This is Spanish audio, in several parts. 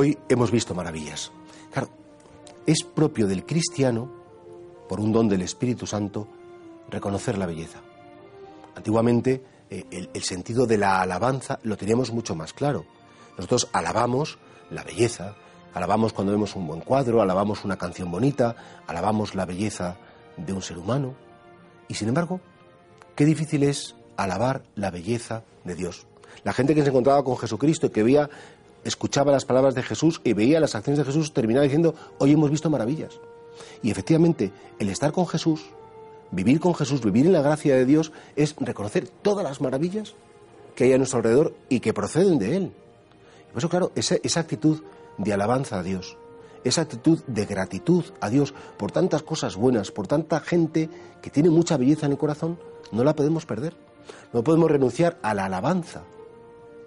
Hoy hemos visto maravillas. Claro, es propio del cristiano, por un don del Espíritu Santo, reconocer la belleza. Antiguamente eh, el, sentido de la alabanza lo teníamos mucho más claro. Nosotros alabamos la belleza, alabamos cuando vemos un buen cuadro, alabamos una canción bonita, alabamos la belleza de un ser humano. Y sin embargo, qué difícil es alabar la belleza de Dios. La gente que se encontraba con Jesucristo y que veía, escuchaba las palabras de Jesús y veía las acciones de Jesús, terminaba diciendo, hoy hemos visto maravillas. Y efectivamente, el estar con Jesús, vivir con Jesús, vivir en la gracia de Dios, es reconocer todas las maravillas que hay a nuestro alrededor y que proceden de Él. por eso, claro, esa, actitud de alabanza a Dios, esa actitud de gratitud a Dios por tantas cosas buenas, por tanta gente que tiene mucha belleza en el corazón, no la podemos perder. No podemos renunciar a la alabanza,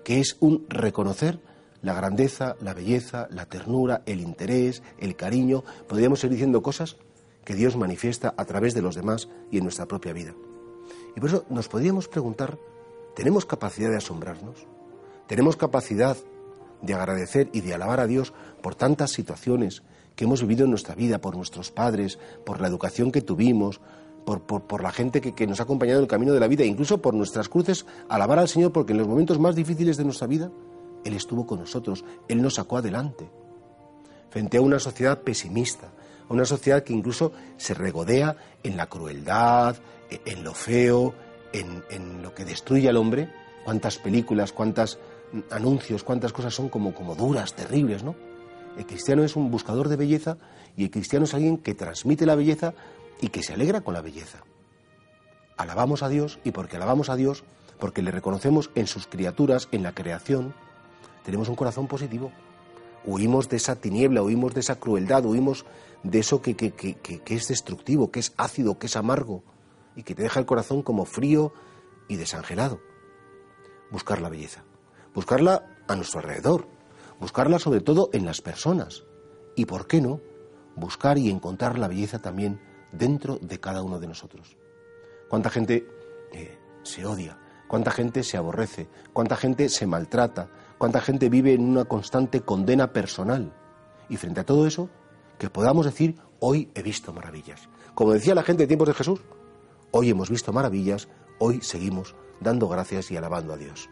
que es un reconocer la grandeza, la belleza, la ternura, el interés, el cariño. Podríamos ir diciendo cosas que Dios manifiesta a través de los demás y en nuestra propia vida. Y por eso nos podríamos preguntar, ¿tenemos capacidad de asombrarnos? ¿Tenemos capacidad de agradecer y de alabar a Dios por tantas situaciones que hemos vivido en nuestra vida, por nuestros padres, por la educación que tuvimos, por, por, la gente que, que, nos ha acompañado en el camino de la vida, incluso por nuestras cruces, alabar al Señor porque en los momentos más difíciles de nuestra vida, Él estuvo con nosotros, Él nos sacó adelante. Frente a una sociedad pesimista, a una sociedad que incluso se regodea en la crueldad, e, en lo feo, en, lo que destruye al hombre, cuántas películas, cuántos anuncios, cuántas cosas son como, como duras, terribles, ¿no? El cristiano es un buscador de belleza y el cristiano es alguien que transmite la belleza y que se alegra con la belleza. Alabamos a Dios y porque alabamos a Dios, porque le reconocemos en sus criaturas, en la creación, tenemos un corazón positivo. Huimos de esa tiniebla, huimos de esa crueldad, huimos de eso que, que, que, que es destructivo, que es ácido, que es amargo y que te deja el corazón como frío y desangelado. Buscar la belleza, buscarla a nuestro alrededor, buscarla sobre todo en las personas y, ¿por qué no?, buscar y encontrar la belleza también dentro de cada uno de nosotros. ¿Cuánta gente eh, se odia? ¿Cuánta gente se aborrece? ¿Cuánta gente se maltrata? ¿Cuánta gente vive en una constante condena personal? Y frente a todo eso, que podamos decir, hoy he visto maravillas. Como decía la gente de tiempos de Jesús, hoy hemos visto maravillas, hoy seguimos dando gracias y alabando a Dios.